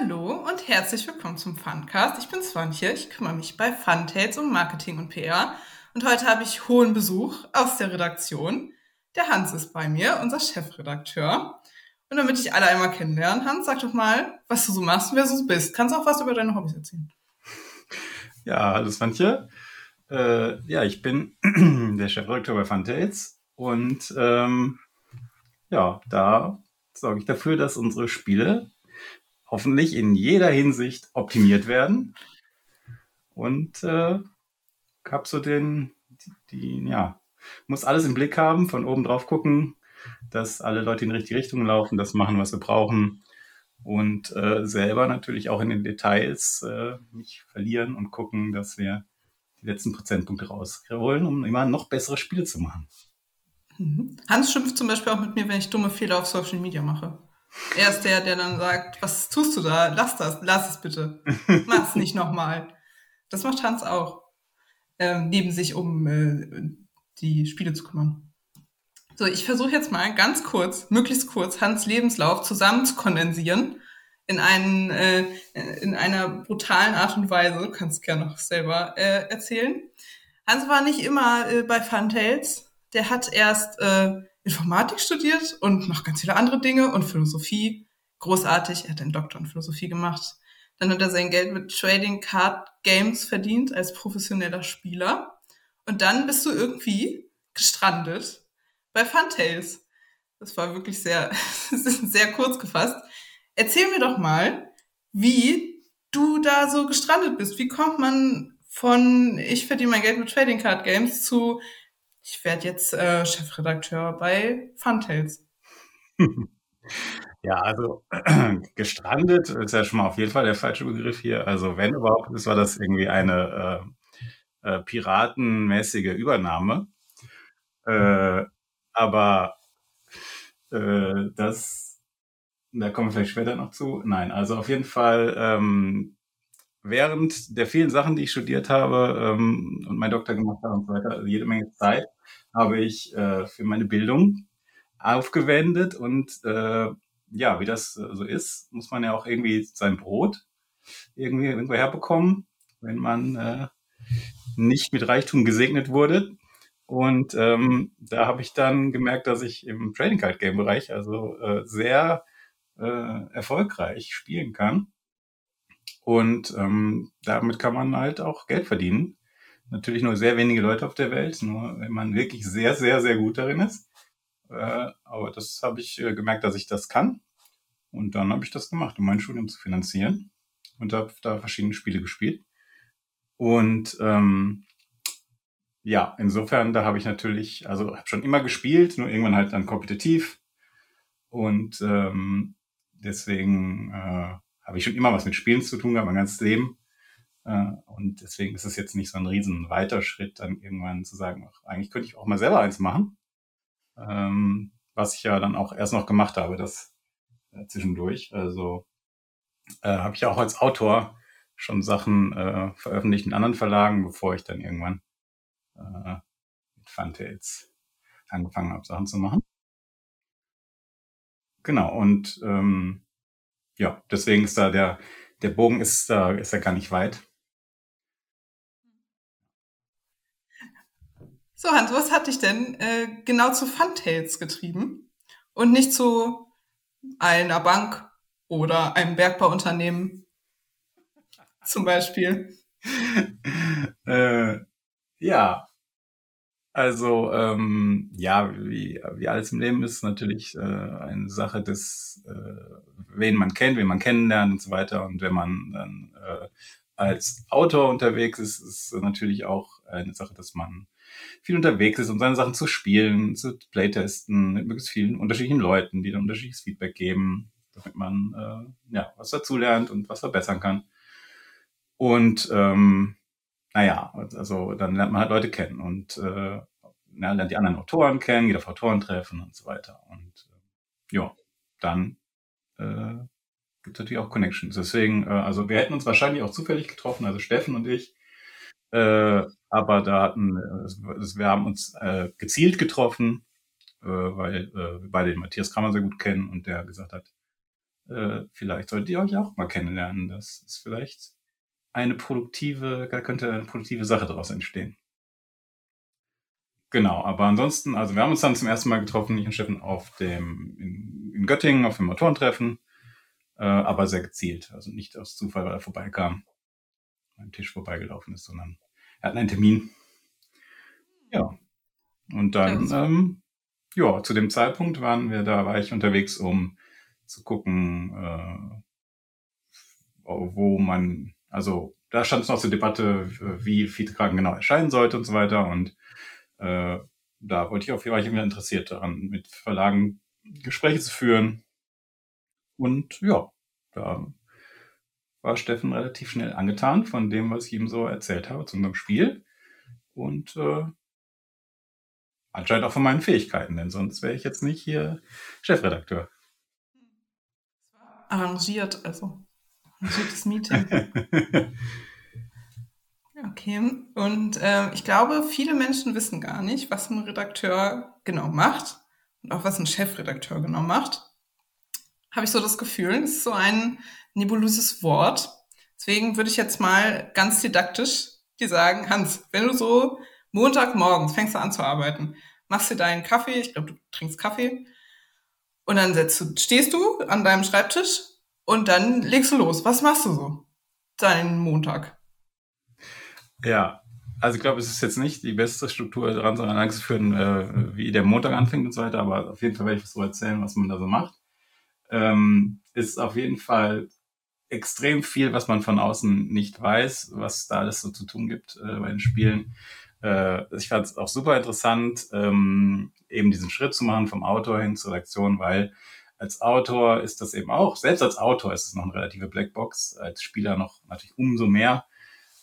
Hallo und herzlich willkommen zum Funcast. Ich bin Swantje, ich kümmere mich bei Funtails um Marketing und PR und heute habe ich hohen Besuch aus der Redaktion. Der Hans ist bei mir, unser Chefredakteur. Und damit ich alle einmal kennenlernen, Hans, sag doch mal, was du so machst und wer du so bist. Kannst auch was über deine Hobbys erzählen. Ja, hallo Swantje. Äh, ja, ich bin der Chefredakteur bei Funtails und ähm, ja, da sorge ich dafür, dass unsere Spiele hoffentlich in jeder Hinsicht optimiert werden. Und äh, hab so den, die, die, ja, muss alles im Blick haben, von oben drauf gucken, dass alle Leute in die richtige Richtung laufen, das machen, was wir brauchen. Und äh, selber natürlich auch in den Details äh, mich verlieren und gucken, dass wir die letzten Prozentpunkte rausholen, um immer noch bessere Spiele zu machen. Mhm. Hans schimpft zum Beispiel auch mit mir, wenn ich dumme Fehler auf Social Media mache. Er ist der, der dann sagt, was tust du da? Lass das, lass es bitte. Mach's nicht nochmal. Das macht Hans auch. Ähm, neben sich um äh, die Spiele zu kümmern. So, ich versuche jetzt mal ganz kurz, möglichst kurz, Hans Lebenslauf zusammen zu kondensieren in, einen, äh, in einer brutalen Art und Weise. Du kannst gerne noch selber äh, erzählen. Hans war nicht immer äh, bei Funtails. Der hat erst äh, Informatik studiert und noch ganz viele andere Dinge und Philosophie. Großartig. Er hat einen Doktor in Philosophie gemacht. Dann hat er sein Geld mit Trading Card Games verdient als professioneller Spieler. Und dann bist du irgendwie gestrandet bei Funtails. Das war wirklich sehr, sehr kurz gefasst. Erzähl mir doch mal, wie du da so gestrandet bist. Wie kommt man von ich verdiene mein Geld mit Trading Card Games zu ich werde jetzt äh, Chefredakteur bei Funtails. Ja, also gestrandet ist ja schon mal auf jeden Fall der falsche Begriff hier. Also wenn überhaupt, ist, war das irgendwie eine äh, äh, piratenmäßige Übernahme. Äh, aber äh, das, da kommen wir vielleicht später noch zu. Nein, also auf jeden Fall ähm, während der vielen Sachen, die ich studiert habe ähm, und mein Doktor gemacht habe und so weiter, also jede Menge Zeit, habe ich äh, für meine Bildung aufgewendet und äh, ja, wie das so ist, muss man ja auch irgendwie sein Brot irgendwie irgendwo herbekommen, wenn man äh, nicht mit Reichtum gesegnet wurde. Und ähm, da habe ich dann gemerkt, dass ich im Trading Card Game Bereich also äh, sehr äh, erfolgreich spielen kann. Und ähm, damit kann man halt auch Geld verdienen natürlich nur sehr wenige Leute auf der Welt, nur wenn man wirklich sehr, sehr, sehr gut darin ist. Äh, aber das habe ich äh, gemerkt, dass ich das kann. Und dann habe ich das gemacht, um mein Studium zu finanzieren. Und habe da verschiedene Spiele gespielt. Und ähm, ja, insofern, da habe ich natürlich, also habe schon immer gespielt, nur irgendwann halt dann kompetitiv. Und ähm, deswegen äh, habe ich schon immer was mit Spielen zu tun gehabt, mein ganzes Leben. Äh, und deswegen ist es jetzt nicht so ein riesen weiter Schritt, dann irgendwann zu sagen, ach, eigentlich könnte ich auch mal selber eins machen. Ähm, was ich ja dann auch erst noch gemacht habe, das äh, zwischendurch. Also äh, habe ich ja auch als Autor schon Sachen äh, veröffentlicht in anderen Verlagen, bevor ich dann irgendwann äh, mit Funtails angefangen habe, Sachen zu machen. Genau, und ähm, ja, deswegen ist da der, der Bogen ist da, ist ja gar nicht weit. So, Hans, was hat dich denn äh, genau zu Funtails getrieben und nicht zu einer Bank oder einem Bergbauunternehmen zum Beispiel? äh, ja, also ähm, ja, wie, wie alles im Leben ist natürlich äh, eine Sache des, äh, wen man kennt, wen man kennenlernt und so weiter. Und wenn man dann äh, als Autor unterwegs ist, ist natürlich auch eine Sache, dass man viel unterwegs ist, um seine Sachen zu spielen, zu playtesten mit möglichst vielen unterschiedlichen Leuten, die dann unterschiedliches Feedback geben, damit man äh, ja was dazulernt und was verbessern kann. Und ähm, naja, also dann lernt man halt Leute kennen und äh, ja, lernt die anderen Autoren kennen, geht auf Autorentreffen und so weiter. Und äh, ja, dann äh, gibt es natürlich auch Connections. Deswegen, äh, also wir hätten uns wahrscheinlich auch zufällig getroffen, also Steffen und ich, äh, aber da hatten, äh, wir haben uns äh, gezielt getroffen, äh, weil äh, wir beide den Matthias Kramer sehr gut kennen und der gesagt hat, äh, vielleicht solltet ihr euch auch mal kennenlernen. Das ist vielleicht eine produktive, da könnte eine produktive Sache daraus entstehen. Genau, aber ansonsten, also wir haben uns dann zum ersten Mal getroffen, ich und Steffen, auf dem, in, in Göttingen, auf dem Motorentreffen, äh, aber sehr gezielt. Also nicht aus Zufall, weil er vorbeikam, am Tisch vorbeigelaufen ist, sondern er hat einen Termin. Ja. Und dann, ähm, ja, zu dem Zeitpunkt waren wir, da war ich unterwegs, um zu gucken, äh, wo man, also da stand es noch zur Debatte, wie Fiete-Kragen genau erscheinen sollte und so weiter. Und äh, da wollte ich auf jeden Fall immer interessiert daran, mit Verlagen Gespräche zu führen. Und ja, da war Steffen relativ schnell angetan von dem, was ich ihm so erzählt habe zu unserem Spiel. Und äh, anscheinend auch von meinen Fähigkeiten, denn sonst wäre ich jetzt nicht hier Chefredakteur. Arrangiert, also arrangiertes Meeting. Okay, und äh, ich glaube, viele Menschen wissen gar nicht, was ein Redakteur genau macht und auch was ein Chefredakteur genau macht. Habe ich so das Gefühl, das ist so ein nebulöses Wort. Deswegen würde ich jetzt mal ganz didaktisch dir sagen, Hans, wenn du so Montagmorgens fängst du an zu arbeiten, machst dir deinen Kaffee, ich glaube, du trinkst Kaffee, und dann du, stehst du an deinem Schreibtisch und dann legst du los. Was machst du so? Deinen Montag. Ja, also ich glaube, es ist jetzt nicht die beste Struktur daran, sondern Angst führen, äh, wie der Montag anfängt und so weiter, aber auf jeden Fall werde ich so erzählen, was man da so macht. Ähm, ist auf jeden Fall extrem viel, was man von außen nicht weiß, was da alles so zu tun gibt äh, bei den Spielen. Äh, ich fand es auch super interessant, ähm, eben diesen Schritt zu machen vom Autor hin zur Redaktion, weil als Autor ist das eben auch, selbst als Autor ist es noch eine relative Blackbox, als Spieler noch natürlich umso mehr.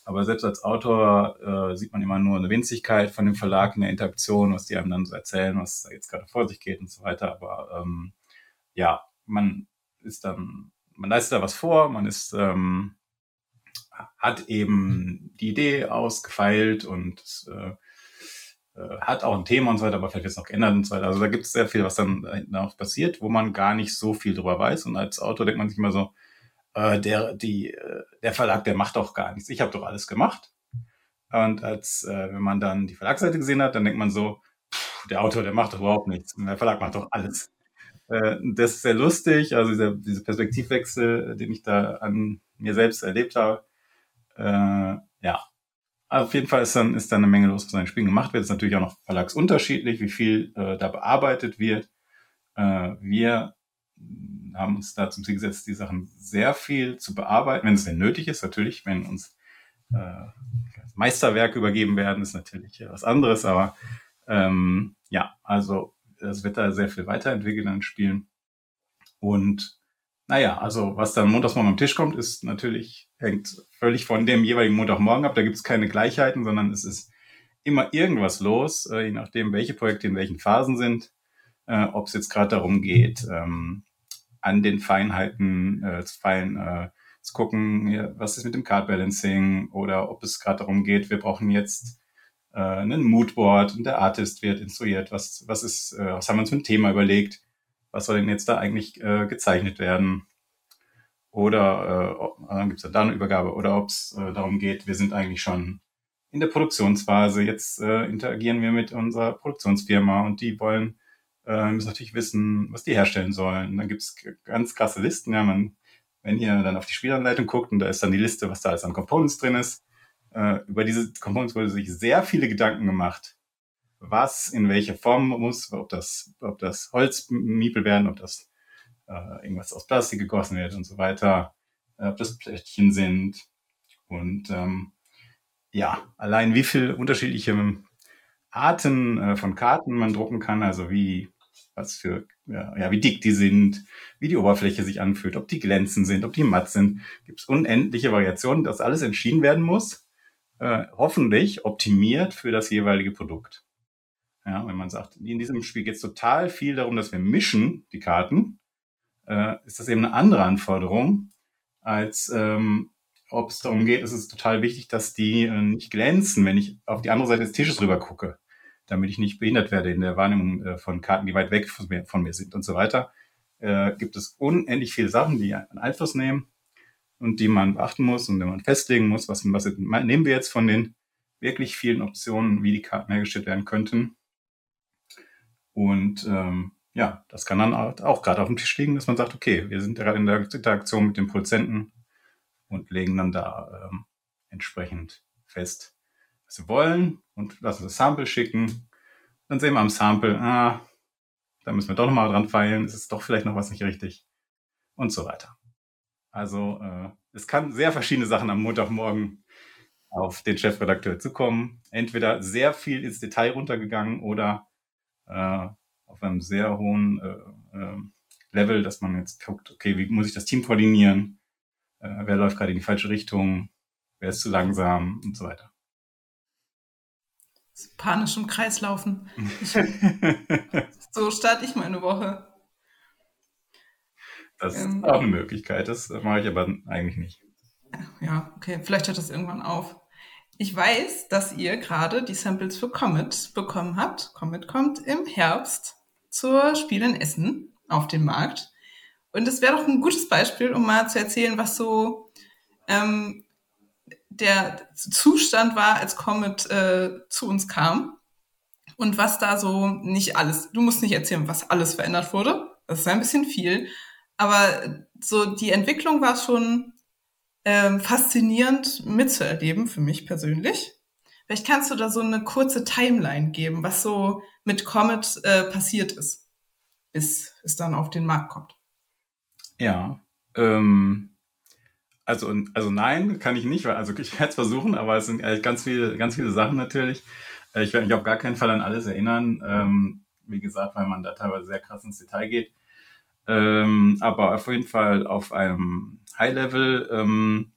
Aber selbst als Autor äh, sieht man immer nur eine Winzigkeit von dem Verlag in der Interaktion, was die einem dann so erzählen, was da jetzt gerade vor sich geht und so weiter. Aber ähm, ja, man ist dann, man leistet da was vor, man ist, ähm, hat eben die Idee ausgefeilt und äh, äh, hat auch ein Thema und so weiter, aber vielleicht jetzt noch geändert und so weiter. Also da gibt es sehr viel, was dann auch passiert, wo man gar nicht so viel drüber weiß. Und als Autor denkt man sich immer so, äh, der, die, äh, der Verlag, der macht doch gar nichts. Ich habe doch alles gemacht. Und als äh, wenn man dann die Verlagsseite gesehen hat, dann denkt man so, pff, der Autor, der macht doch überhaupt nichts. Und der Verlag macht doch alles. Äh, das ist sehr lustig, also dieser, dieser Perspektivwechsel, den ich da an mir selbst erlebt habe. Äh, ja, auf jeden Fall ist dann, ist dann eine Menge los, was den Spielen gemacht wird. Ist natürlich auch noch verlagsunterschiedlich, wie viel äh, da bearbeitet wird. Äh, wir haben uns da zum Ziel gesetzt, die Sachen sehr viel zu bearbeiten, wenn es denn nötig ist. Natürlich, wenn uns äh, Meisterwerke übergeben werden, ist natürlich was anderes. Aber ähm, ja, also es wird da sehr viel weiterentwickelt an Spielen. Und naja, also was dann montagsmorgen am Tisch kommt, ist natürlich, hängt völlig von dem jeweiligen Montagmorgen ab. Da gibt es keine Gleichheiten, sondern es ist immer irgendwas los, äh, je nachdem, welche Projekte in welchen Phasen sind. Äh, Ob es jetzt gerade darum geht, ähm, an den Feinheiten äh, zu feilen, äh, zu gucken, ja, was ist mit dem Card Balancing oder ob es gerade darum geht, wir brauchen jetzt äh, einen Moodboard und der Artist wird instruiert, was, was ist, äh, was haben wir uns für ein Thema überlegt, was soll denn jetzt da eigentlich äh, gezeichnet werden? Oder äh, dann gibt es da eine Übergabe, oder ob es äh, darum geht, wir sind eigentlich schon in der Produktionsphase, jetzt äh, interagieren wir mit unserer Produktionsfirma und die wollen äh, müssen natürlich wissen, was die herstellen sollen. Dann gibt's ganz krasse Listen. Ja, man, wenn ihr dann auf die Spielanleitung guckt und da ist dann die Liste, was da alles an Components drin ist. Äh, über diese Components wurde sich sehr viele Gedanken gemacht, was in welcher Form muss, ob das, ob das Holzmiepel werden, ob das äh, irgendwas aus Plastik gegossen wird und so weiter, äh, ob das Plättchen sind. Und ähm, ja, allein wie viele unterschiedliche Arten äh, von Karten man drucken kann, also wie was für, ja, ja, wie dick die sind, wie die Oberfläche sich anfühlt, ob die glänzend sind, ob die matt sind. Gibt es unendliche Variationen, dass alles entschieden werden muss, äh, hoffentlich optimiert für das jeweilige Produkt. Ja, wenn man sagt, in diesem Spiel geht es total viel darum, dass wir mischen die Karten, äh, ist das eben eine andere Anforderung, als ähm, ob es darum geht, ist es total wichtig, dass die äh, nicht glänzen, wenn ich auf die andere Seite des Tisches rüber gucke damit ich nicht behindert werde in der Wahrnehmung äh, von Karten, die weit weg von mir, von mir sind und so weiter. äh, gibt es unendlich viele Sachen, die einen Einfluss nehmen und die man beachten muss und die man festlegen muss, was, was nehmen wir jetzt von den wirklich vielen Optionen, wie die Karten hergestellt werden könnten. Und ähm, ja, das kann dann auch gerade auf dem Tisch liegen, dass man sagt, okay, wir sind gerade in der Interaktion mit dem Produzenten und legen dann da ähm, entsprechend fest, was wir wollen und lassen das Sample schicken. Dann sehen wir am Sample, ah, da müssen wir doch nochmal dran feilen, es ist doch vielleicht noch was nicht richtig und so weiter. Also äh, es kann sehr verschiedene Sachen am Montagmorgen auf den Chefredakteur zukommen. Entweder sehr viel ins Detail runtergegangen oder äh, auf einem sehr hohen äh, äh, Level, dass man jetzt guckt, okay, wie muss ich das Team koordinieren? Äh, wer läuft gerade in die falsche Richtung? Wer ist zu langsam und so weiter. Panisch im Kreis laufen. Ich, so starte ich meine Woche. Das ähm, ist auch eine Möglichkeit. Das mache ich aber eigentlich nicht. Ja, okay. Vielleicht hört das irgendwann auf. Ich weiß, dass ihr gerade die Samples für Comet bekommen habt. Comet kommt im Herbst zur Spiel in Essen auf den Markt. Und es wäre doch ein gutes Beispiel, um mal zu erzählen, was so ähm, der Zustand war, als Comet äh, zu uns kam. Und was da so nicht alles, du musst nicht erzählen, was alles verändert wurde. Das ist ein bisschen viel. Aber so die Entwicklung war schon ähm, faszinierend mitzuerleben für mich persönlich. Vielleicht kannst du da so eine kurze Timeline geben, was so mit Comet äh, passiert ist, bis es dann auf den Markt kommt. Ja, ähm, also, also nein, kann ich nicht, weil also ich werde es versuchen, aber es sind ganz viele, ganz viele Sachen natürlich. Äh, ich werde mich auf gar keinen Fall an alles erinnern. Ähm, wie gesagt, weil man da teilweise sehr krass ins Detail geht. Ähm, aber auf jeden Fall auf einem High-Level ähm,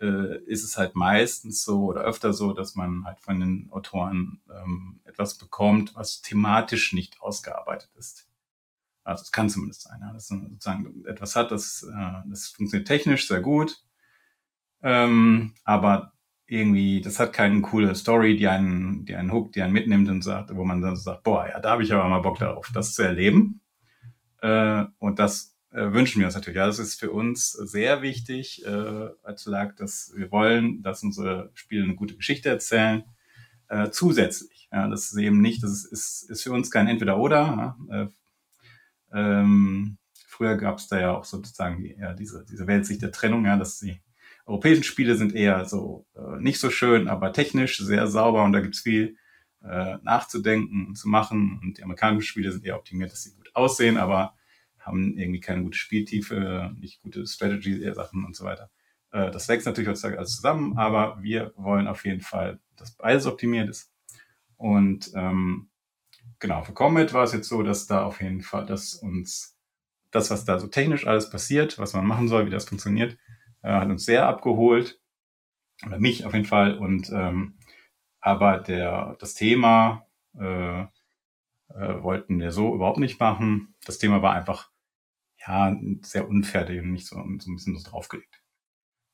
äh, ist es halt meistens so oder öfter so, dass man halt von den Autoren ähm, etwas bekommt, was thematisch nicht ausgearbeitet ist. Also es kann zumindest sein, ja, dass man sozusagen etwas hat, das, äh, das funktioniert technisch sehr gut, ähm, aber irgendwie, das hat keine coole Story, die einen, die einen hookt, die einen mitnimmt und sagt, wo man dann sagt, boah, ja, da habe ich aber mal Bock darauf, das zu erleben. Äh, und das äh, wünschen wir uns natürlich. Ja, das ist für uns sehr wichtig äh, als Lag, dass wir wollen, dass unsere Spiele eine gute Geschichte erzählen. Äh, zusätzlich. Ja, das ist eben nicht, das ist, ist, ist für uns kein Entweder-Oder. Ja, äh, ähm, früher gab es da ja auch sozusagen die, ja, diese, diese Weltsicht der Trennung, ja, dass die europäischen Spiele sind eher so äh, nicht so schön, aber technisch sehr sauber und da gibt's viel äh, nachzudenken und zu machen. Und die amerikanischen Spiele sind eher optimiert, dass sie aussehen, aber haben irgendwie keine gute Spieltiefe, nicht gute Strategy-Sachen und so weiter. Äh, das wächst natürlich heutzutage alles zusammen, aber wir wollen auf jeden Fall, dass beides optimiert ist. Und ähm, genau, für Comet war es jetzt so, dass da auf jeden Fall, dass uns das, was da so technisch alles passiert, was man machen soll, wie das funktioniert, äh, hat uns sehr abgeholt. Oder mich auf jeden Fall. Und ähm, aber der, das Thema äh, äh, wollten wir so überhaupt nicht machen. Das Thema war einfach ja sehr unfertig und nicht so, so ein bisschen so draufgelegt.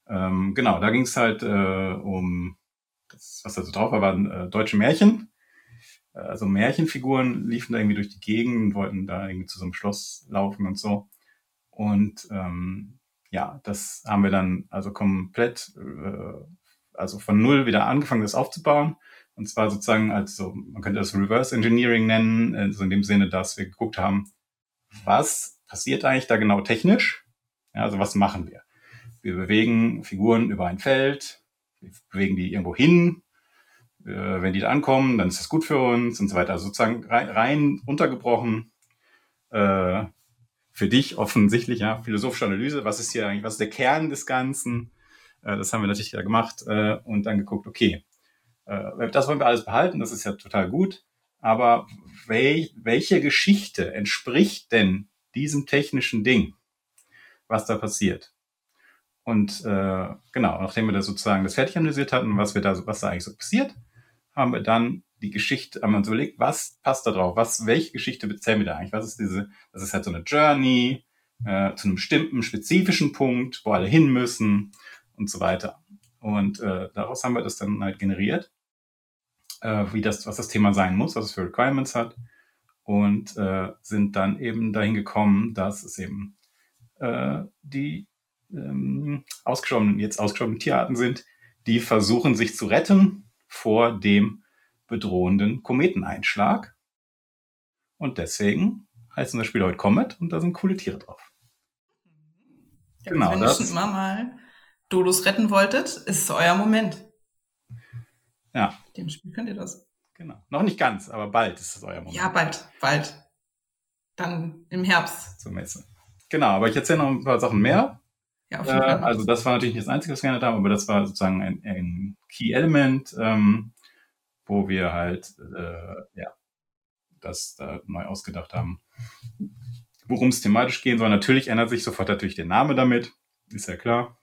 Ähm, genau, da ging es halt äh, um das, was da so drauf war, waren äh, deutsche Märchen. Äh, also Märchenfiguren liefen da irgendwie durch die Gegend und wollten da irgendwie zu so einem Schloss laufen und so. Und ähm, ja, das haben wir dann also komplett, äh, also von null wieder angefangen, das aufzubauen. Und zwar sozusagen als so, man könnte das Reverse Engineering nennen, also in dem Sinne, dass wir geguckt haben, was passiert eigentlich da genau technisch? Ja, also was machen wir? Wir bewegen Figuren über ein Feld, wir bewegen die irgendwo hin. Äh, wenn die da ankommen, dann ist das gut für uns und so weiter. Also sozusagen rein, rein untergebrochen. Äh, für dich offensichtlich, ja, philosophische Analyse. Was ist hier eigentlich, was ist der Kern des Ganzen? Äh, das haben wir natürlich da gemacht und dann geguckt, okay, das wollen wir alles behalten, das ist ja total gut. Aber wel, welche Geschichte entspricht denn diesem technischen Ding, was da passiert? Und äh, genau, nachdem wir da sozusagen das fertig analysiert hatten, was wir da, was da eigentlich so passiert, haben wir dann die Geschichte, haben wir uns überlegt, was passt da drauf? Was, welche Geschichte erzählen wir da eigentlich? Was ist diese, das ist halt so eine Journey äh, zu einem bestimmten spezifischen Punkt, wo alle hin müssen und so weiter. Und äh, daraus haben wir das dann halt generiert äh, wie das, was das Thema sein muss, was es für Requirements hat. und äh, sind dann eben dahin gekommen, dass es eben äh, die ähm, ausgestorbenen, jetzt ausgestorbenen Tierarten sind, die versuchen sich zu retten vor dem bedrohenden Kometeneinschlag. Und deswegen heißt unser Spiel heute Comet und da sind coole Tiere drauf. Ja, genau. Wenn das, ihr schon immer mal Dodos retten wolltet, ist es euer Moment. Ja. Dem Spiel könnt ihr das. Genau. Noch nicht ganz, aber bald ist es euer Moment. Ja, bald, bald. Dann im Herbst. Zur Messe. Genau, aber ich erzähle noch ein paar Sachen mehr. Ja, auf jeden Fall. Äh, also das war natürlich nicht das Einzige, was wir geändert haben, aber das war sozusagen ein, ein Key-Element, ähm, wo wir halt äh, ja, das da neu ausgedacht haben. Worum es thematisch gehen soll, natürlich ändert sich sofort natürlich der Name damit, ist ja klar.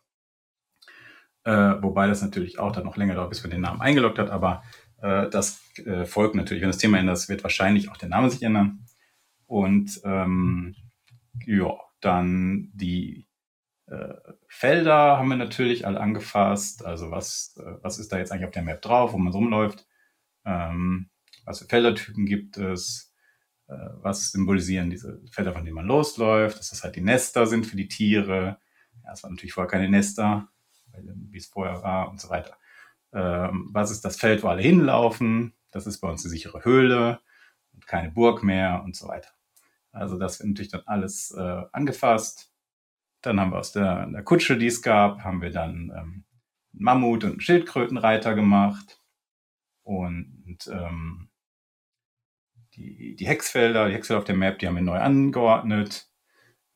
Äh, wobei das natürlich auch dann noch länger dauert, bis man den Namen eingeloggt hat, aber äh, das äh, folgt natürlich. Wenn das Thema ändert, wird wahrscheinlich auch der Name sich ändern. Und ähm, ja, dann die äh, Felder haben wir natürlich alle angefasst. Also was, äh, was ist da jetzt eigentlich auf der Map drauf, wo man rumläuft? Ähm, was für Feldertypen gibt es? Äh, was symbolisieren diese Felder, von denen man losläuft? Dass das halt die Nester sind für die Tiere. Ja, es waren natürlich vorher keine Nester, wie es vorher war und so weiter. Ähm, was ist das Feld, wo alle hinlaufen? Das ist bei uns eine sichere Höhle und keine Burg mehr und so weiter. Also das wird natürlich dann alles äh, angefasst. Dann haben wir aus der, der, Kutsche, die es gab, haben wir dann ähm, Mammut und Schildkrötenreiter gemacht. Und ähm, die, die Hexfelder, die Hexfelder auf der Map, die haben wir neu angeordnet,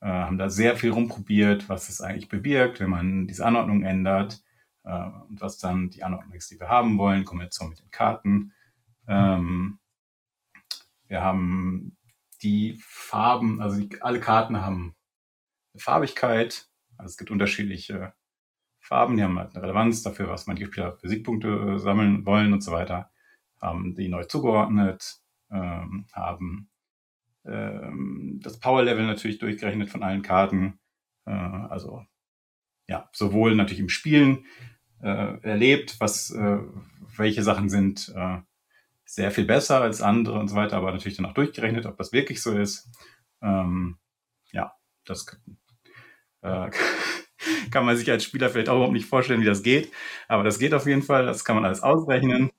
äh, haben da sehr viel rumprobiert, was es eigentlich bewirkt, wenn man diese Anordnung ändert äh, und was dann die Anordnung ist, die wir haben wollen, Kombination mit den Karten. Ähm, wir haben die Farben, also die, alle Karten haben eine Farbigkeit, also es gibt unterschiedliche Farben, die haben halt eine Relevanz dafür, was manche Spieler für Siegpunkte äh, sammeln wollen und so weiter, haben die neu zugeordnet, ähm, haben ähm, das Power-Level natürlich durchgerechnet von allen Karten, äh, also ja, sowohl natürlich im Spielen äh, erlebt, was äh, welche Sachen sind äh, sehr viel besser als andere und so weiter, aber natürlich dann auch durchgerechnet, ob das wirklich so ist. Ähm, ja, das äh, kann man sich als Spieler vielleicht auch überhaupt nicht vorstellen, wie das geht, aber das geht auf jeden Fall, das kann man alles ausrechnen.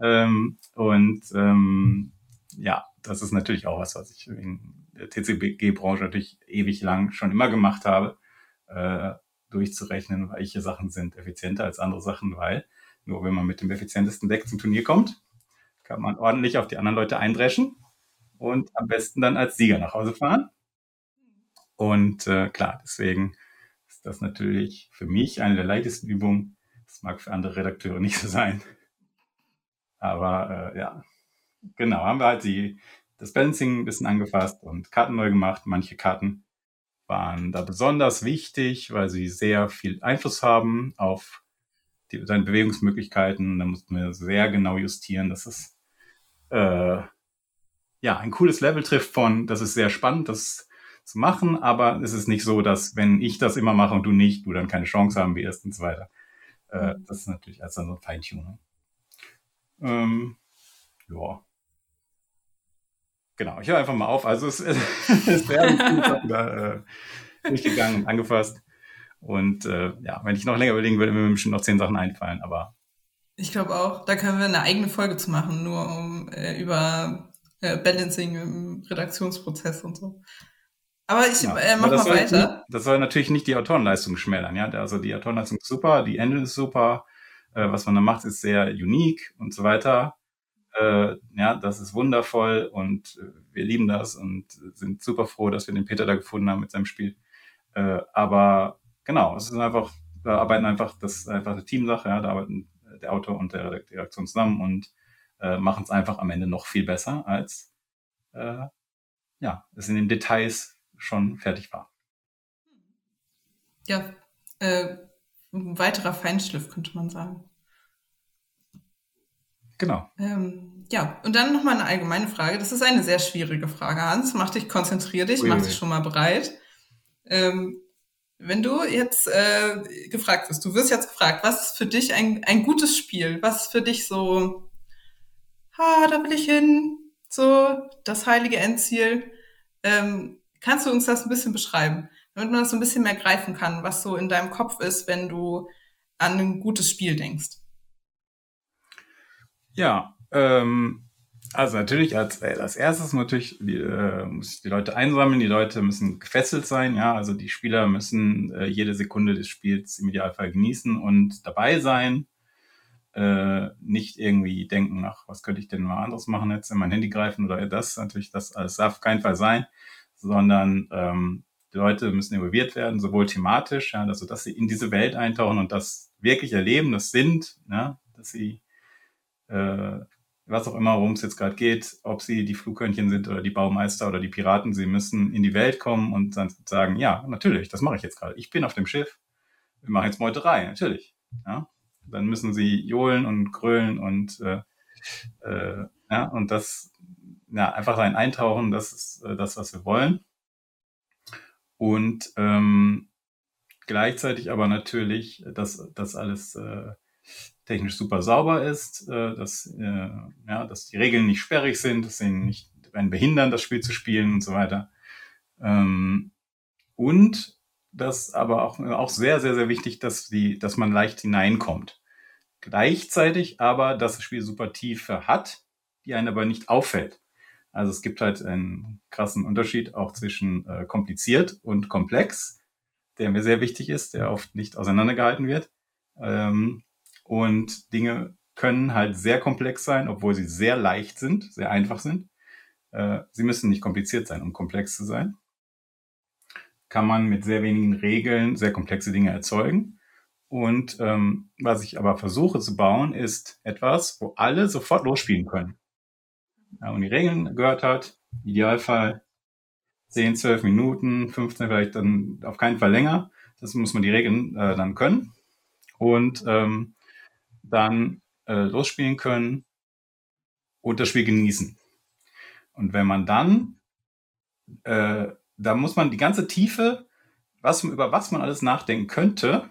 Ähm, und ähm, ja, das ist natürlich auch was, was ich in der TCG-Branche natürlich ewig lang schon immer gemacht habe. Äh, durchzurechnen, welche Sachen sind effizienter als andere Sachen, weil nur wenn man mit dem effizientesten Deck zum Turnier kommt, kann man ordentlich auf die anderen Leute eindreschen und am besten dann als Sieger nach Hause fahren. Und äh, klar, deswegen ist das natürlich für mich eine der leichtesten Übungen. Das mag für andere Redakteure nicht so sein. Aber äh, ja, genau, haben wir halt die, das Balancing ein bisschen angefasst und Karten neu gemacht. Manche Karten waren da besonders wichtig, weil sie sehr viel Einfluss haben auf die, seine Bewegungsmöglichkeiten. Da mussten wir sehr genau justieren, dass es äh, ja ein cooles Level trifft von, das ist sehr spannend, das zu machen, aber es ist nicht so, dass wenn ich das immer mache und du nicht, du dann keine Chance haben wirst und so weiter. Äh, mhm. das ist natürlich als dann so ein Feintuning. Ähm, ja. Genau, ich höre einfach mal auf. Also es, es wäre da, äh, durchgegangen und angefasst. Und äh, ja, wenn ich noch länger überlegen würde, würden mir bestimmt noch zehn Sachen einfallen, aber. Ich glaube auch, da können wir eine eigene Folge zu machen, nur um äh, über äh, Balancing im Redaktionsprozess und so. Aber ich ja, äh, mach mal weiter. Nicht, das soll natürlich nicht die Autorenleistung schmälern, ja. Also die Autorenleistung ist super, die Engine ist super, äh, was man da macht, ist sehr unique und so weiter äh, ja, das ist wundervoll und äh, wir lieben das und sind super froh, dass wir den Peter da gefunden haben mit seinem Spiel. Äh, aber genau, es ist einfach, da arbeiten einfach, das ist einfach eine Teamsache, ja, da arbeiten der Autor und der Redaktion zusammen und äh, machen es einfach am Ende noch viel besser, als äh, ja, es in den Details schon fertig war. Ja, äh, ein weiterer Feinschliff, könnte man sagen. Genau. Ähm, ja, und dann nochmal eine allgemeine Frage. Das ist eine sehr schwierige Frage, Hans. Mach dich, konzentrier dich, mach dich schon mal bereit. Ähm, wenn du jetzt äh, gefragt wirst, du wirst jetzt gefragt, was ist für dich ein, ein gutes Spiel? Was ist für dich so, ha, da will ich hin, so das heilige Endziel. Ähm, kannst du uns das ein bisschen beschreiben, damit man das so ein bisschen mehr greifen kann, was so in deinem Kopf ist, wenn du an ein gutes Spiel denkst? Ja, ähm, also natürlich als, äh, als erstes natürlich die, äh, muss die Leute einsammeln, die Leute müssen gefesselt sein, ja, also die Spieler müssen äh, jede Sekunde des Spiels im Idealfall genießen und dabei sein, äh, nicht irgendwie denken, ach, was könnte ich denn mal anderes machen jetzt, in mein Handy greifen oder das, natürlich, das alles darf keinen Fall sein, sondern ähm, die Leute müssen involviert werden, sowohl thematisch, ja, also dass sie in diese Welt eintauchen und das wirklich erleben, das sind, ja, dass sie äh, was auch immer, worum es jetzt gerade geht, ob sie die Flughörnchen sind oder die Baumeister oder die Piraten, sie müssen in die Welt kommen und dann sagen, ja, natürlich, das mache ich jetzt gerade. Ich bin auf dem Schiff, wir machen jetzt Meuterei, natürlich. Ja? Dann müssen sie johlen und grölen und äh, äh, ja, und das ja, einfach rein eintauchen, das ist äh, das, was wir wollen. Und ähm, gleichzeitig aber natürlich, dass das alles äh, technisch super sauber ist, äh, dass, äh, ja, dass die Regeln nicht sperrig sind, dass sie nicht einen behindern, das Spiel zu spielen und so weiter. Ähm, und das aber auch, auch sehr, sehr, sehr wichtig, dass, die, dass man leicht hineinkommt. Gleichzeitig aber, dass das Spiel super Tiefe hat, die einen aber nicht auffällt. Also es gibt halt einen krassen Unterschied auch zwischen äh, kompliziert und komplex, der mir sehr wichtig ist, der oft nicht auseinandergehalten wird. Ähm, und Dinge können halt sehr komplex sein, obwohl sie sehr leicht sind, sehr einfach sind. Äh, sie müssen nicht kompliziert sein, um komplex zu sein. Kann man mit sehr wenigen Regeln sehr komplexe Dinge erzeugen. Und ähm, was ich aber versuche zu bauen, ist etwas, wo alle sofort losspielen können. Ja, und die Regeln gehört hat, Idealfall 10, 12 Minuten, 15 vielleicht dann auf keinen Fall länger. Das muss man die Regeln äh, dann können. Und ähm, dann äh, losspielen können und das Spiel genießen. Und wenn man dann, äh, da muss man die ganze Tiefe, was, über was man alles nachdenken könnte,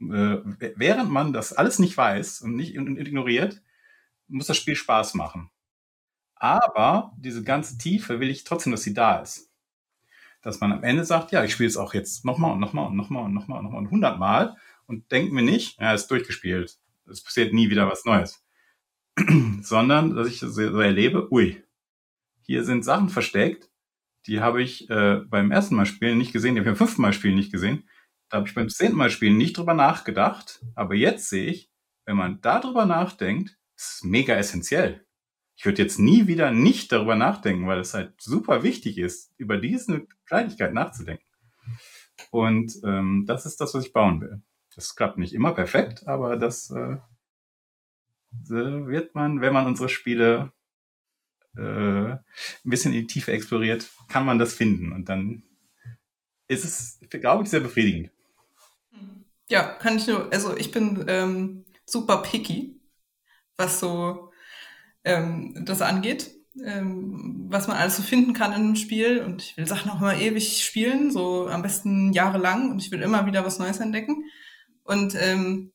äh, während man das alles nicht weiß und nicht und ignoriert, muss das Spiel Spaß machen. Aber diese ganze Tiefe will ich trotzdem, dass sie da ist. Dass man am Ende sagt, ja, ich spiele es auch jetzt nochmal und nochmal und nochmal und nochmal und nochmal und hundertmal und denkt mir nicht, ja, ist durchgespielt es passiert nie wieder was Neues. Sondern, dass ich so erlebe, ui, hier sind Sachen versteckt, die habe ich äh, beim ersten Mal spielen nicht gesehen, die habe ich beim fünften Mal spielen nicht gesehen. Da habe ich beim zehnten Mal spielen nicht drüber nachgedacht. Aber jetzt sehe ich, wenn man darüber nachdenkt, ist es mega essentiell. Ich würde jetzt nie wieder nicht darüber nachdenken, weil es halt super wichtig ist, über diese Kleinigkeit nachzudenken. Und ähm, das ist das, was ich bauen will. Das klappt nicht immer perfekt, aber das äh, wird man, wenn man unsere Spiele äh, ein bisschen in die Tiefe exploriert, kann man das finden. Und dann ist es, glaube ich, sehr befriedigend. Ja, kann ich nur, also ich bin ähm, super picky, was so ähm, das angeht, ähm, was man alles so finden kann in einem Spiel. Und ich will Sachen auch immer ewig spielen, so am besten jahrelang. Und ich will immer wieder was Neues entdecken. Und ähm,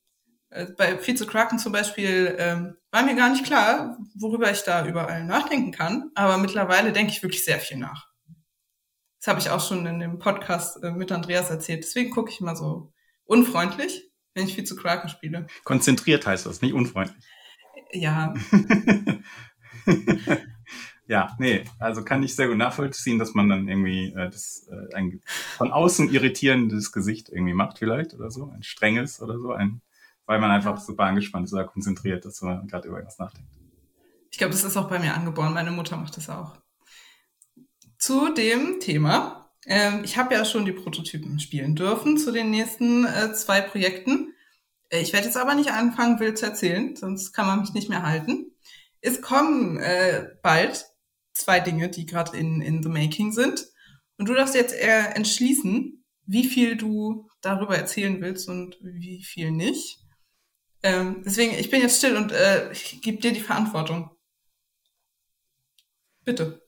äh, bei Vize Kraken zum Beispiel ähm, war mir gar nicht klar, worüber ich da überall nachdenken kann. Aber mittlerweile denke ich wirklich sehr viel nach. Das habe ich auch schon in dem Podcast äh, mit Andreas erzählt. Deswegen gucke ich immer so unfreundlich, wenn ich Vize Kraken spiele. Konzentriert heißt das, nicht unfreundlich. Ja. Ja, nee, also kann ich sehr gut nachvollziehen, dass man dann irgendwie äh, das, äh, ein von außen irritierendes Gesicht irgendwie macht vielleicht oder so, ein strenges oder so, ein, weil man einfach super angespannt ist oder konzentriert, dass man gerade über irgendwas nachdenkt. Ich glaube, das ist auch bei mir angeboren. Meine Mutter macht das auch. Zu dem Thema. Ähm, ich habe ja schon die Prototypen spielen dürfen zu den nächsten äh, zwei Projekten. Äh, ich werde jetzt aber nicht anfangen, wild zu erzählen, sonst kann man mich nicht mehr halten. Es kommen äh, bald zwei Dinge, die gerade in, in the making sind. Und du darfst jetzt eher entschließen, wie viel du darüber erzählen willst und wie viel nicht. Ähm, deswegen, ich bin jetzt still und äh, ich gebe dir die Verantwortung. Bitte.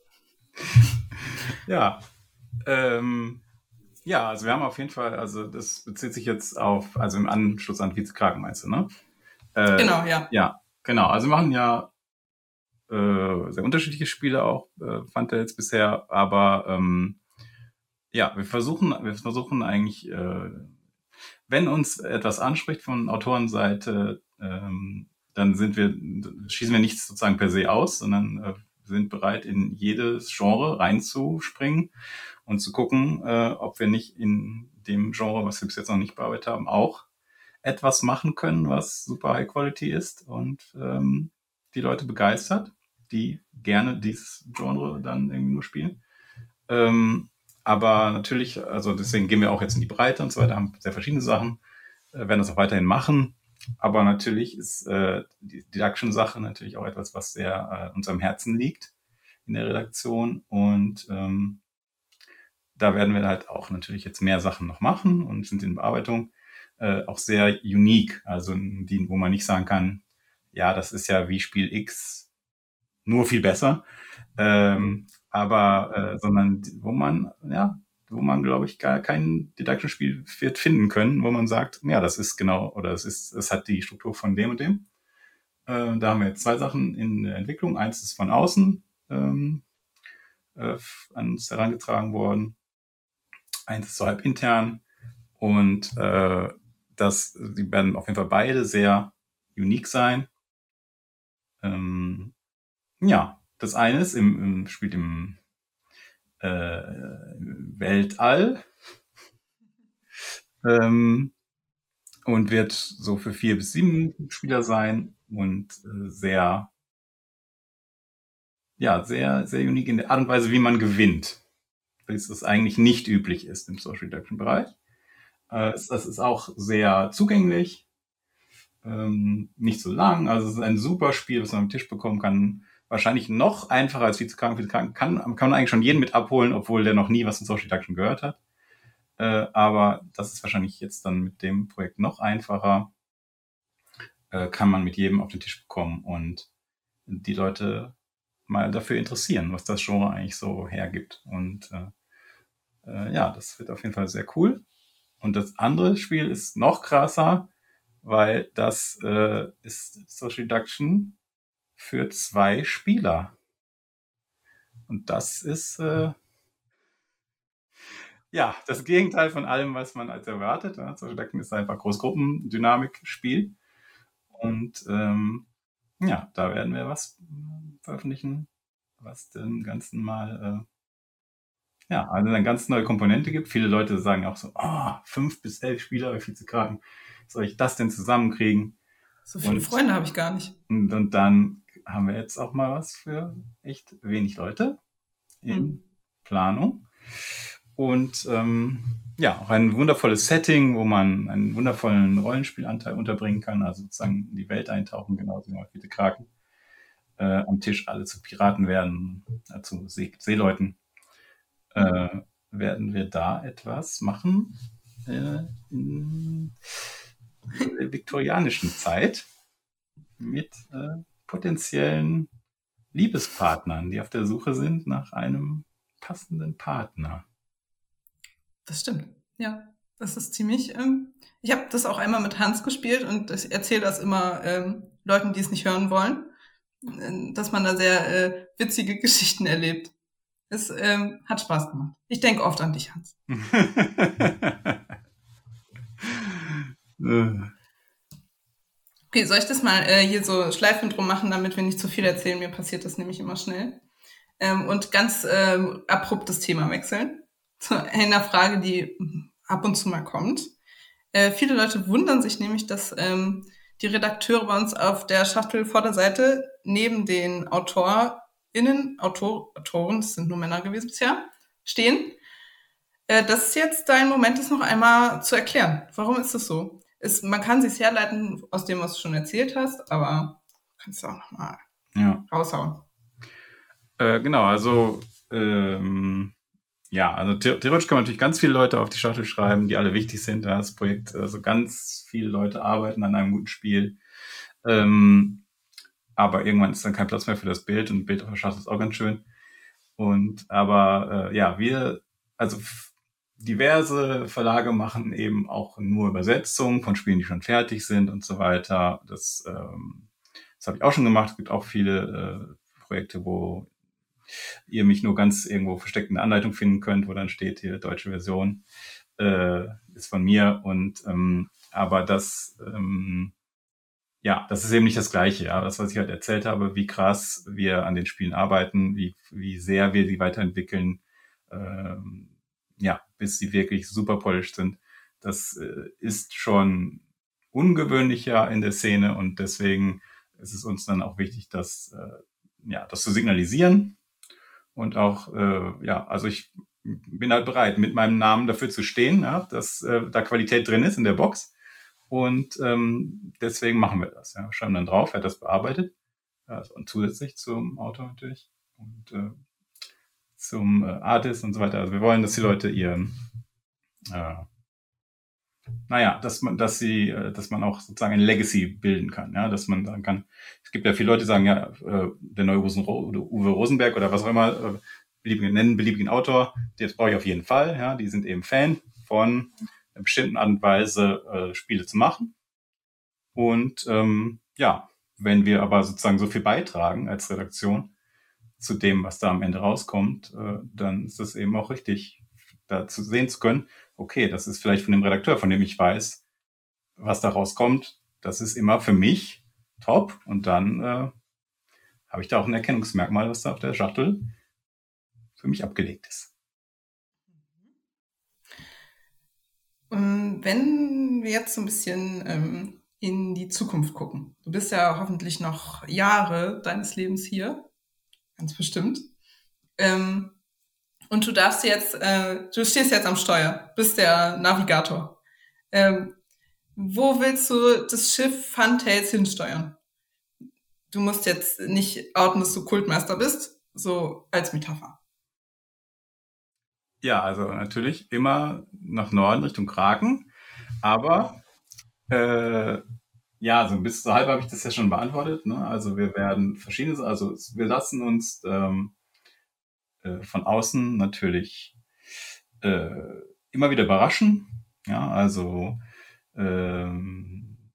ja. Ähm, ja, also wir haben auf jeden Fall, also das bezieht sich jetzt auf, also im Anschluss an Vizekrakenmeister, ne? Äh, genau, ja. Ja, genau. Also wir machen ja äh, sehr unterschiedliche Spiele auch, äh, fand er jetzt bisher, aber ähm, ja, wir versuchen, wir versuchen eigentlich, äh, wenn uns etwas anspricht von Autorenseite, ähm, dann sind wir, schießen wir nichts sozusagen per se aus, sondern äh, sind bereit, in jedes Genre reinzuspringen und zu gucken, äh, ob wir nicht in dem Genre, was wir bis jetzt noch nicht bearbeitet haben, auch etwas machen können, was super High Quality ist. Und ähm, die Leute begeistert, die gerne dieses Genre dann irgendwie nur spielen. Ähm, aber natürlich, also deswegen gehen wir auch jetzt in die Breite und so weiter, haben sehr verschiedene Sachen, äh, werden das auch weiterhin machen. Aber natürlich ist äh, die Deduction-Sache natürlich auch etwas, was sehr äh, uns Herzen liegt in der Redaktion. Und ähm, da werden wir halt auch natürlich jetzt mehr Sachen noch machen und sind in Bearbeitung äh, auch sehr unique. Also die, wo man nicht sagen kann, ja, das ist ja wie Spiel X nur viel besser. Ähm, aber äh, sondern wo man, ja, wo man, glaube ich, gar kein Deduction-Spiel wird finden können, wo man sagt, ja, das ist genau, oder es ist, es hat die Struktur von dem und dem. Äh, da haben wir jetzt zwei Sachen in der Entwicklung. Eins ist von außen ähm, äh, an uns herangetragen worden. Eins ist so halb intern. Und äh, das, die werden auf jeden Fall beide sehr unique sein. Ähm, ja, das eine ist im, im spielt im äh, Weltall. Ähm, und wird so für vier bis sieben Spieler sein und äh, sehr ja sehr sehr unique in der Art und Weise, wie man gewinnt, weil es eigentlich nicht üblich ist im Social Reduction Bereich. Äh, das ist auch sehr zugänglich, ähm, nicht so lang. Also es ist ein super Spiel, das man am Tisch bekommen kann. Wahrscheinlich noch einfacher als Vizekranken. Vizekranken kann, kann man eigentlich schon jeden mit abholen, obwohl der noch nie was in Social Deduction gehört hat. Äh, aber das ist wahrscheinlich jetzt dann mit dem Projekt noch einfacher. Äh, kann man mit jedem auf den Tisch bekommen und die Leute mal dafür interessieren, was das Genre eigentlich so hergibt. Und äh, äh, ja, das wird auf jeden Fall sehr cool. Und das andere Spiel ist noch krasser, weil das äh, ist Social Deduction für zwei Spieler. Und das ist äh, ja das Gegenteil von allem, was man als erwartet. Ja. Social Deduction ist einfach Großgruppendynamik-Spiel. Und ähm, ja, da werden wir was veröffentlichen, was dem Ganzen mal äh, ja, also eine ganz neue Komponente gibt. Viele Leute sagen auch so, oh, fünf bis elf Spieler bei Vizekarten. Soll ich das denn zusammenkriegen? So viele und, Freunde habe ich gar nicht. Und, und, dann haben wir jetzt auch mal was für echt wenig Leute in mhm. Planung. Und ähm, ja, auch ein wundervolles Setting, wo man einen wundervollen Rollenspielanteil unterbringen kann, also sozusagen in die Welt eintauchen, genauso wie viele Kraken. Äh, am Tisch alle zu Piraten werden, äh, zu See Seeleuten äh, werden wir da etwas machen äh, in der viktorianischen Zeit mit äh, potenziellen Liebespartnern, die auf der Suche sind nach einem passenden Partner. Das stimmt, ja. Das ist ziemlich. Ähm, ich habe das auch einmal mit Hans gespielt und ich erzähle das immer ähm, Leuten, die es nicht hören wollen, äh, dass man da sehr äh, witzige Geschichten erlebt. Es ähm, hat Spaß gemacht. Ich denke oft an dich, Hans. okay, soll ich das mal äh, hier so Schleifen drum machen, damit wir nicht zu viel erzählen? Mir passiert das nämlich immer schnell. Ähm, und ganz ähm, abruptes Thema wechseln. Zu einer Frage, die ab und zu mal kommt. Äh, viele Leute wundern sich nämlich, dass ähm, die Redakteure bei uns auf der Schachtel vor der Seite neben den Autor Innen, Autor, Autoren, das sind nur Männer gewesen bisher, stehen. Äh, das ist jetzt dein Moment, das noch einmal zu erklären. Warum ist das so? Ist, man kann sich herleiten aus dem, was du schon erzählt hast, aber kannst du auch nochmal ja. raushauen. Äh, genau, also ähm, ja, also theoretisch kann man natürlich ganz viele Leute auf die Schachtel schreiben, die alle wichtig sind. Da das Projekt, also ganz viele Leute arbeiten an einem guten Spiel. Ähm, aber irgendwann ist dann kein Platz mehr für das Bild und Bild auf der Schachtel ist auch ganz schön. Und aber äh, ja, wir, also diverse Verlage machen eben auch nur Übersetzungen von Spielen, die schon fertig sind und so weiter. Das, ähm, das habe ich auch schon gemacht. Es gibt auch viele Projekte, wo ihr mich nur ganz irgendwo versteckt in der Anleitung finden könnt, wo dann steht hier deutsche Version äh, ist von mir und ähm, aber das ähm, ja, das ist eben nicht das Gleiche. Ja, das, was ich halt erzählt habe, wie krass wir an den Spielen arbeiten, wie, wie sehr wir sie weiterentwickeln, ähm, ja, bis sie wirklich super polished sind. Das äh, ist schon ungewöhnlicher in der Szene und deswegen ist es uns dann auch wichtig, das, äh, ja, das zu signalisieren und auch, äh, ja, also ich bin halt bereit, mit meinem Namen dafür zu stehen, ja, dass äh, da Qualität drin ist in der Box und ähm, deswegen machen wir das. Ja. Schreiben dann drauf, wer das bearbeitet. Also, und zusätzlich zum Autor natürlich. Und äh, zum äh, Artist und so weiter. Also wir wollen, dass die Leute ihren, äh, naja, dass man, dass sie, äh, dass man auch sozusagen ein Legacy bilden kann, ja, dass man sagen kann, es gibt ja viele Leute, die sagen, ja, äh, der neue Uwe Rosenberg oder was auch immer, äh, beliebigen, nennen beliebigen Autor, das brauche ich auf jeden Fall, ja, die sind eben Fan von einer bestimmten Art und Weise äh, Spiele zu machen. Und ähm, ja, wenn wir aber sozusagen so viel beitragen als Redaktion zu dem, was da am Ende rauskommt, äh, dann ist es eben auch richtig, da zu sehen zu können, okay, das ist vielleicht von dem Redakteur, von dem ich weiß, was da rauskommt, das ist immer für mich top. Und dann äh, habe ich da auch ein Erkennungsmerkmal, was da auf der Schachtel für mich abgelegt ist. Ähm, wenn wir jetzt so ein bisschen ähm, in die Zukunft gucken. Du bist ja hoffentlich noch Jahre deines Lebens hier, ganz bestimmt. Ähm, und du darfst jetzt, äh, du stehst jetzt am Steuer, bist der Navigator. Ähm, wo willst du das Schiff Funtails hinsteuern? Du musst jetzt nicht outen, dass du Kultmeister bist, so als Metapher. Ja, also natürlich immer nach Norden Richtung Kraken. Aber äh, ja, so bis zur halb habe ich das ja schon beantwortet. Ne? Also wir werden verschiedenes, also wir lassen uns ähm, äh, von außen natürlich äh, immer wieder überraschen. Ja, also ähm,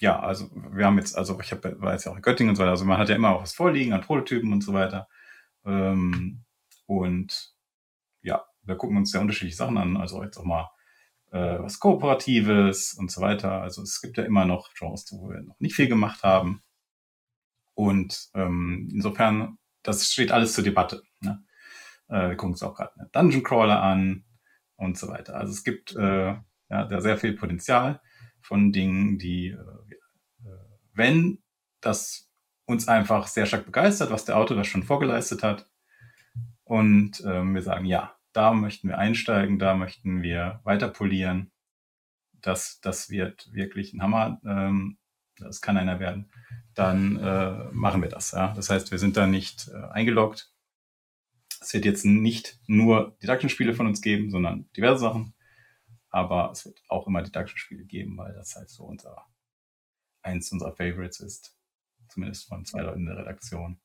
ja, also wir haben jetzt, also ich habe war jetzt ja auch in Göttingen und so weiter, also man hat ja immer auch was vorliegen an Prototypen und so weiter. Ähm, und ja, wir gucken uns ja unterschiedliche Sachen an, also jetzt auch mal äh, was Kooperatives und so weiter. Also es gibt ja immer noch Genres, wo wir noch nicht viel gemacht haben. Und ähm, insofern, das steht alles zur Debatte. Ne? Äh, wir gucken uns auch gerade eine Dungeon Crawler an und so weiter. Also es gibt äh, ja, da sehr viel Potenzial von Dingen, die, äh, äh wenn das uns einfach sehr stark begeistert, was der Autor da schon vorgeleistet hat, und ähm, wir sagen, ja, da möchten wir einsteigen, da möchten wir weiter polieren. Das, das wird wirklich ein Hammer. Ähm, das kann einer werden. Dann äh, machen wir das. Ja? Das heißt, wir sind da nicht äh, eingeloggt. Es wird jetzt nicht nur Deduction-Spiele von uns geben, sondern diverse Sachen. Aber es wird auch immer Deduction-Spiele geben, weil das halt so unser, eins unserer Favorites ist. Zumindest von zwei Leuten in der Redaktion.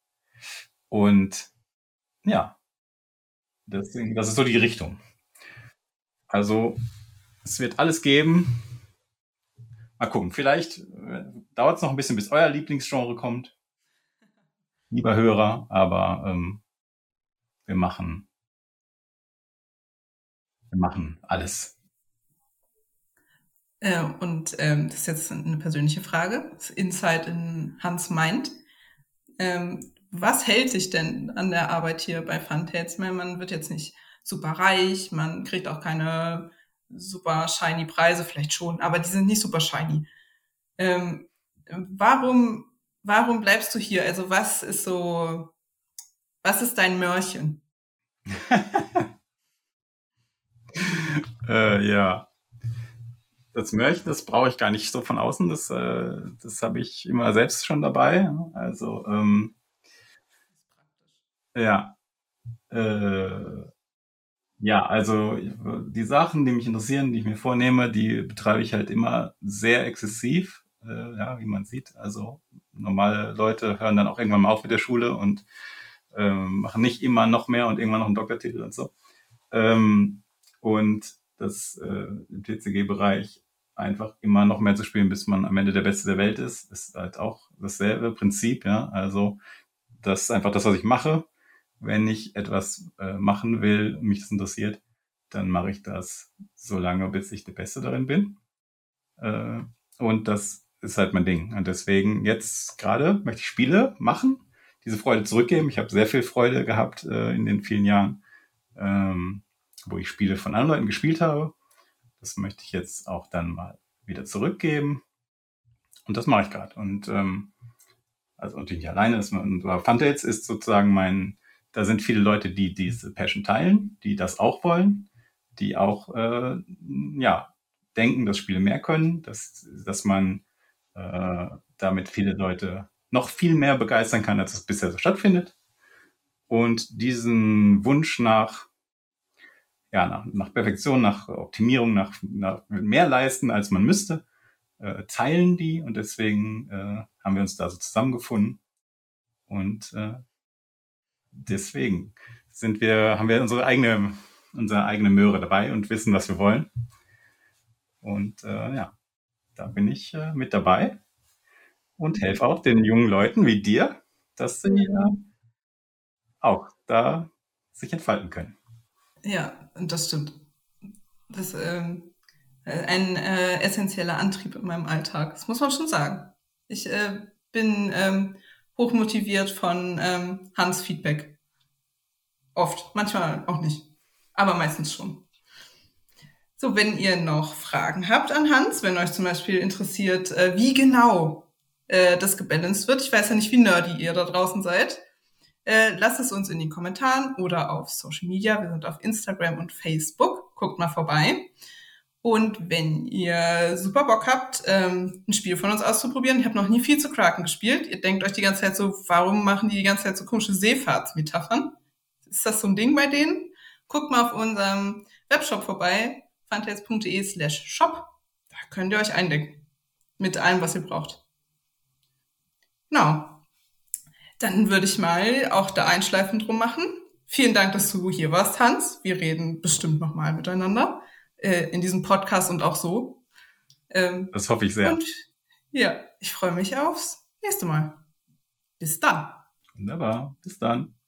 Und ja, Deswegen, das ist so die Richtung. Also, es wird alles geben. Mal gucken, vielleicht äh, dauert es noch ein bisschen, bis euer Lieblingsgenre kommt. Lieber Hörer, aber ähm, wir machen, wir machen alles. Äh, und ähm, das ist jetzt eine persönliche Frage. Das Insight in Hans Mind. Ähm, was hält sich denn an der Arbeit hier bei Funtails? Man wird jetzt nicht super reich, man kriegt auch keine super shiny Preise, vielleicht schon, aber die sind nicht super shiny. Ähm, warum, warum bleibst du hier? Also was ist so, was ist dein Mörchen? äh, ja. Das Mörchen, das brauche ich gar nicht so von außen. Das, äh, das habe ich immer selbst schon dabei. Also ähm, ja. Äh, ja, also die Sachen, die mich interessieren, die ich mir vornehme, die betreibe ich halt immer sehr exzessiv, äh, ja, wie man sieht. Also normale Leute hören dann auch irgendwann mal auf mit der Schule und ähm, machen nicht immer noch mehr und irgendwann noch einen Doktortitel und so. Ähm, und das äh, im TCG-Bereich einfach immer noch mehr zu spielen, bis man am Ende der Beste der Welt ist, ist halt auch dasselbe Prinzip, ja. Also das ist einfach das, was ich mache. Wenn ich etwas äh, machen will, mich das interessiert, dann mache ich das so lange, bis ich der Beste darin bin. Äh, und das ist halt mein Ding. Und deswegen jetzt gerade möchte ich Spiele machen, diese Freude zurückgeben. Ich habe sehr viel Freude gehabt äh, in den vielen Jahren, ähm, wo ich Spiele von anderen Leuten gespielt habe. Das möchte ich jetzt auch dann mal wieder zurückgeben. Und das mache ich gerade. Und ähm, also natürlich nicht alleine. Ist, und Funtails ist sozusagen mein, da sind viele Leute, die diese Passion teilen, die das auch wollen, die auch äh, ja denken, dass Spiele mehr können, dass, dass man äh, damit viele Leute noch viel mehr begeistern kann, als es bisher so stattfindet. Und diesen Wunsch nach, ja, nach, nach Perfektion, nach Optimierung, nach, nach mehr leisten, als man müsste, äh, teilen die. Und deswegen äh, haben wir uns da so zusammengefunden. Und äh, deswegen sind wir, haben wir unsere eigene, unsere eigene Möhre dabei und wissen, was wir wollen. Und äh, ja, da bin ich äh, mit dabei und helfe auch den jungen Leuten wie dir, dass sie äh, auch da sich entfalten können. Ja, das stimmt. Das ist ähm, ein äh, essentieller Antrieb in meinem Alltag. Das muss man schon sagen. Ich äh, bin ähm, hochmotiviert von ähm, Hans Feedback. Oft, manchmal auch nicht, aber meistens schon. So, wenn ihr noch Fragen habt an Hans, wenn euch zum Beispiel interessiert, äh, wie genau äh, das gebalanced wird, ich weiß ja nicht, wie nerdy ihr da draußen seid, äh, lasst es uns in den Kommentaren oder auf Social Media. Wir sind auf Instagram und Facebook. Guckt mal vorbei. Und wenn ihr super Bock habt, ähm, ein Spiel von uns auszuprobieren, ich habe noch nie viel zu Kraken gespielt. Ihr denkt euch die ganze Zeit so, warum machen die die ganze Zeit so komische Seefahrtsmetaphern? Ist das so ein Ding bei denen? Guckt mal auf unserem Webshop vorbei fantails.de slash shop. Da könnt ihr euch eindecken. Mit allem, was ihr braucht. Genau. Dann würde ich mal auch da einschleifen drum machen. Vielen Dank, dass du hier warst, Hans. Wir reden bestimmt nochmal miteinander äh, in diesem Podcast und auch so. Ähm, das hoffe ich sehr. Und ja, ich freue mich aufs nächste Mal. Bis dann. Wunderbar. Bis dann.